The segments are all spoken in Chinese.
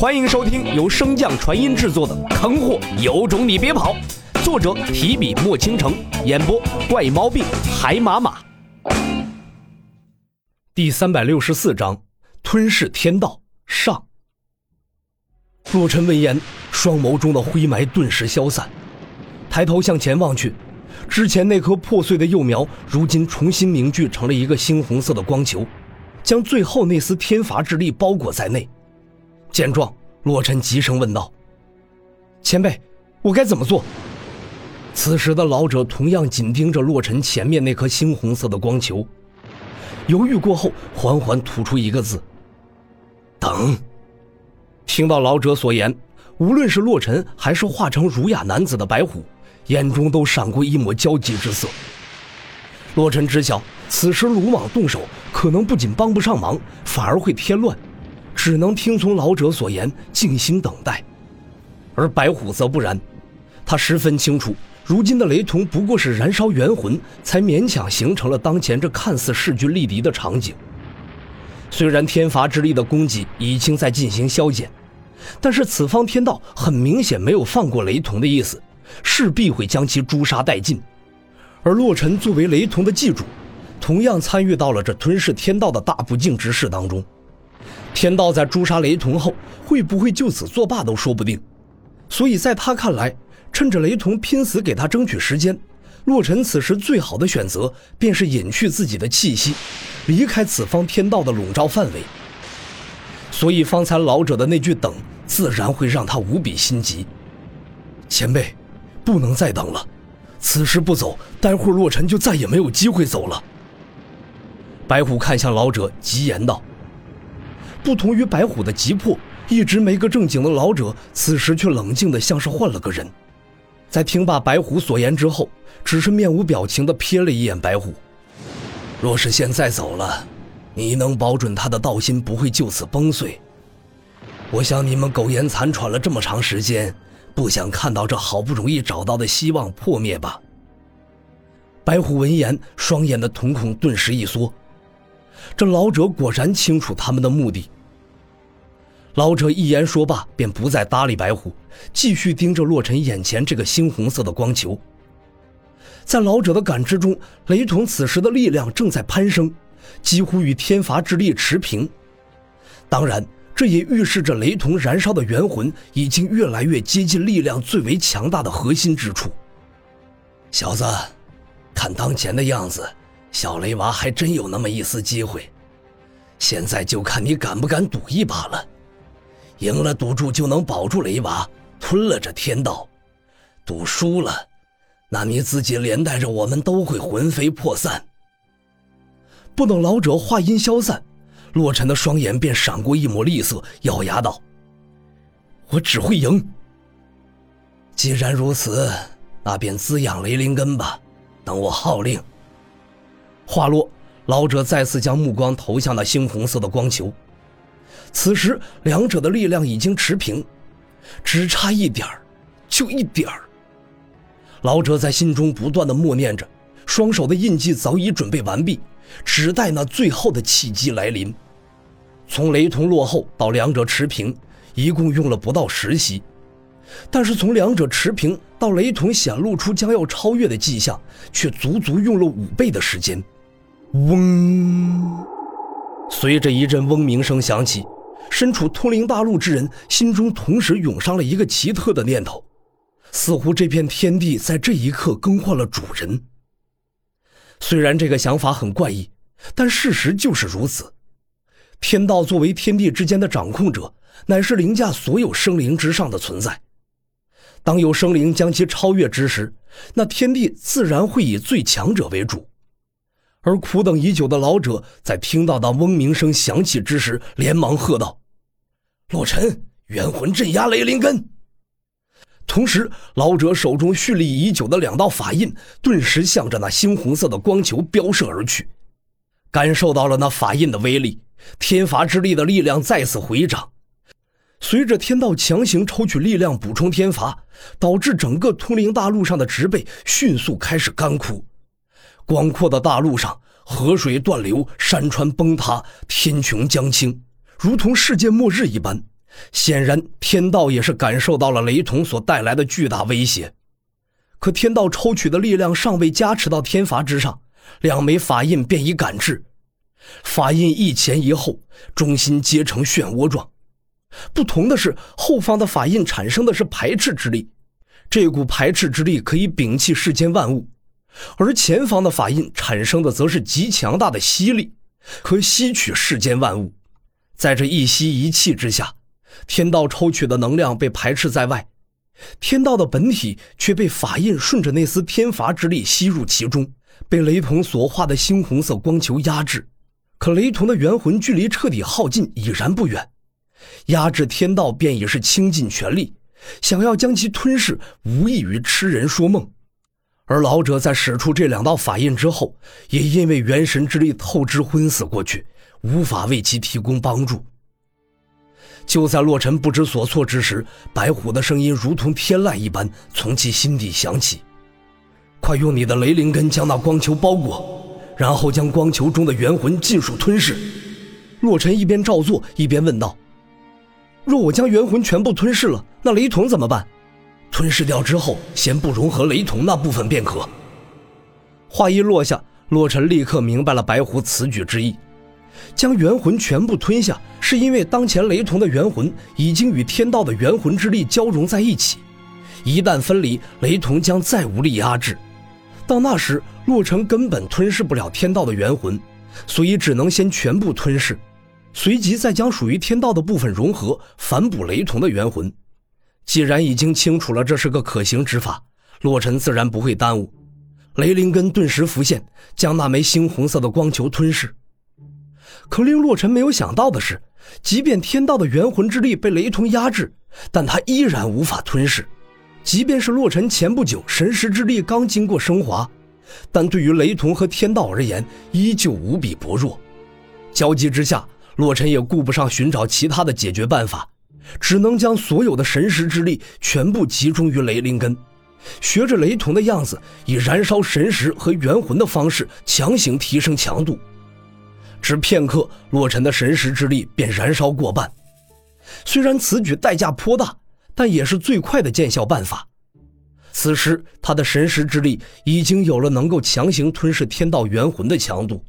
欢迎收听由升降传音制作的《坑货有种你别跑》，作者提笔墨倾城，演播怪猫病海马马。第三百六十四章：吞噬天道上。洛尘闻言，双眸中的灰霾顿时消散，抬头向前望去，之前那颗破碎的幼苗，如今重新凝聚成了一个猩红色的光球，将最后那丝天罚之力包裹在内。见状，洛尘急声问道：“前辈，我该怎么做？”此时的老者同样紧盯着洛尘前面那颗猩红色的光球，犹豫过后，缓缓吐出一个字：“等。”听到老者所言，无论是洛尘还是化成儒雅男子的白虎，眼中都闪过一抹焦急之色。洛尘知晓，此时鲁莽动手，可能不仅帮不上忙，反而会添乱。只能听从老者所言，静心等待。而白虎则不然，他十分清楚，如今的雷同不过是燃烧元魂，才勉强形成了当前这看似势均力敌的场景。虽然天罚之力的攻击已经在进行消减，但是此方天道很明显没有放过雷同的意思，势必会将其诛杀殆尽。而洛尘作为雷同的祭主，同样参与到了这吞噬天道的大不敬之事当中。天道在诛杀雷同后，会不会就此作罢都说不定。所以在他看来，趁着雷同拼死给他争取时间，洛尘此时最好的选择便是隐去自己的气息，离开此方天道的笼罩范围。所以方才老者的那句“等”，自然会让他无比心急。前辈，不能再等了，此时不走，待会儿洛尘就再也没有机会走了。白虎看向老者，急言道。不同于白虎的急迫，一直没个正经的老者，此时却冷静的像是换了个人。在听罢白虎所言之后，只是面无表情的瞥了一眼白虎。若是现在走了，你能保准他的道心不会就此崩碎？我想你们苟延残喘了这么长时间，不想看到这好不容易找到的希望破灭吧？白虎闻言，双眼的瞳孔顿时一缩。这老者果然清楚他们的目的。老者一言说罢，便不再搭理白虎，继续盯着洛尘眼前这个猩红色的光球。在老者的感知中，雷同此时的力量正在攀升，几乎与天罚之力持平。当然，这也预示着雷同燃烧的元魂已经越来越接近力量最为强大的核心之处。小子，看当前的样子。小雷娃还真有那么一丝机会，现在就看你敢不敢赌一把了。赢了赌注就能保住雷娃，吞了这天道；赌输了，那你自己连带着我们都会魂飞魄散。不等老者话音消散，洛尘的双眼便闪过一抹厉色，咬牙道：“我只会赢。既然如此，那便滋养雷灵根吧，等我号令。”话落，老者再次将目光投向那猩红色的光球。此时，两者的力量已经持平，只差一点儿，就一点儿。老者在心中不断的默念着，双手的印记早已准备完毕，只待那最后的契机来临。从雷同落后到两者持平，一共用了不到十息，但是从两者持平到雷同显露出将要超越的迹象，却足足用了五倍的时间。嗡！随着一阵嗡鸣声响起，身处通灵大陆之人心中同时涌上了一个奇特的念头，似乎这片天地在这一刻更换了主人。虽然这个想法很怪异，但事实就是如此。天道作为天地之间的掌控者，乃是凌驾所有生灵之上的存在。当有生灵将其超越之时，那天地自然会以最强者为主。而苦等已久的老者在听到那嗡鸣声响起之时，连忙喝道：“洛尘，元魂镇压雷灵根！”同时，老者手中蓄力已久的两道法印顿时向着那猩红色的光球飙射而去。感受到了那法印的威力，天罚之力的力量再次回涨。随着天道强行抽取力量补充天罚，导致整个通灵大陆上的植被迅速开始干枯。广阔的大陆上，河水断流，山川崩塌，天穹将倾，如同世界末日一般。显然，天道也是感受到了雷同所带来的巨大威胁。可天道抽取的力量尚未加持到天罚之上，两枚法印便已感知。法印一前一后，中心结成漩涡状。不同的是，后方的法印产生的是排斥之力，这股排斥之力可以摒弃世间万物；而前方的法印产生的则是极强大的吸力，可吸取世间万物。在这一吸一气之下，天道抽取的能量被排斥在外，天道的本体却被法印顺着那丝天罚之力吸入其中，被雷同所化的猩红色光球压制。可雷同的元魂距离彻底耗尽已然不远，压制天道便已是倾尽全力，想要将其吞噬，无异于痴人说梦。而老者在使出这两道法印之后，也因为元神之力透支昏死过去，无法为其提供帮助。就在洛尘不知所措之时，白虎的声音如同天籁一般从其心底响起：“快用你的雷灵根将那光球包裹。”然后将光球中的元魂尽数吞噬。洛尘一边照做，一边问道：“若我将元魂全部吞噬了，那雷同怎么办？吞噬掉之后，先不融合雷同那部分便可。”话一落下，洛尘立刻明白了白狐此举之意：将元魂全部吞下，是因为当前雷同的元魂已经与天道的元魂之力交融在一起，一旦分离，雷同将再无力压制。到那时，洛尘根本吞噬不了天道的元魂，所以只能先全部吞噬，随即再将属于天道的部分融合，反哺雷同的元魂。既然已经清楚了这是个可行之法，洛尘自然不会耽误。雷灵根顿时浮现，将那枚猩红色的光球吞噬。可令洛尘没有想到的是，即便天道的元魂之力被雷同压制，但他依然无法吞噬。即便是洛尘前不久神识之力刚经过升华，但对于雷同和天道而言，依旧无比薄弱。焦急之下，洛尘也顾不上寻找其他的解决办法，只能将所有的神识之力全部集中于雷灵根，学着雷同的样子，以燃烧神识和元魂的方式强行提升强度。只片刻，洛尘的神识之力便燃烧过半。虽然此举代价颇大。但也是最快的见效办法。此时，他的神识之力已经有了能够强行吞噬天道元魂的强度。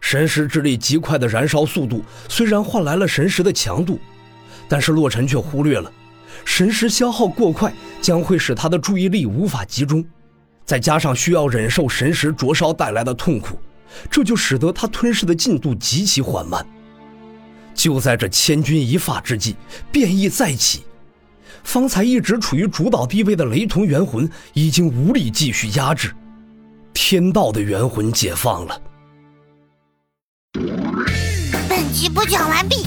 神识之力极快的燃烧速度虽然换来了神识的强度，但是洛尘却忽略了，神识消耗过快将会使他的注意力无法集中，再加上需要忍受神识灼烧带来的痛苦，这就使得他吞噬的进度极其缓慢。就在这千钧一发之际，变异再起。方才一直处于主导地位的雷同元魂已经无力继续压制，天道的元魂解放了。本集播讲完毕，